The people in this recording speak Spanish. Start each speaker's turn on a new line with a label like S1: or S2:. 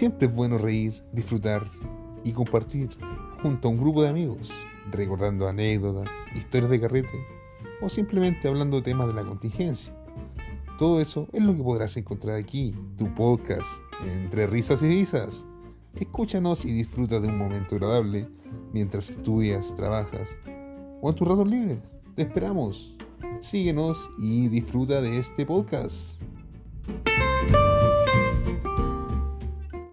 S1: siempre es bueno reír, disfrutar y compartir junto a un grupo de amigos, recordando anécdotas, historias de carrete o simplemente hablando de temas de la contingencia. Todo eso es lo que podrás encontrar aquí, tu podcast, entre risas y risas. Escúchanos y disfruta de un momento agradable mientras estudias, trabajas o en tus ratos libres. Te esperamos. Síguenos y disfruta de este podcast.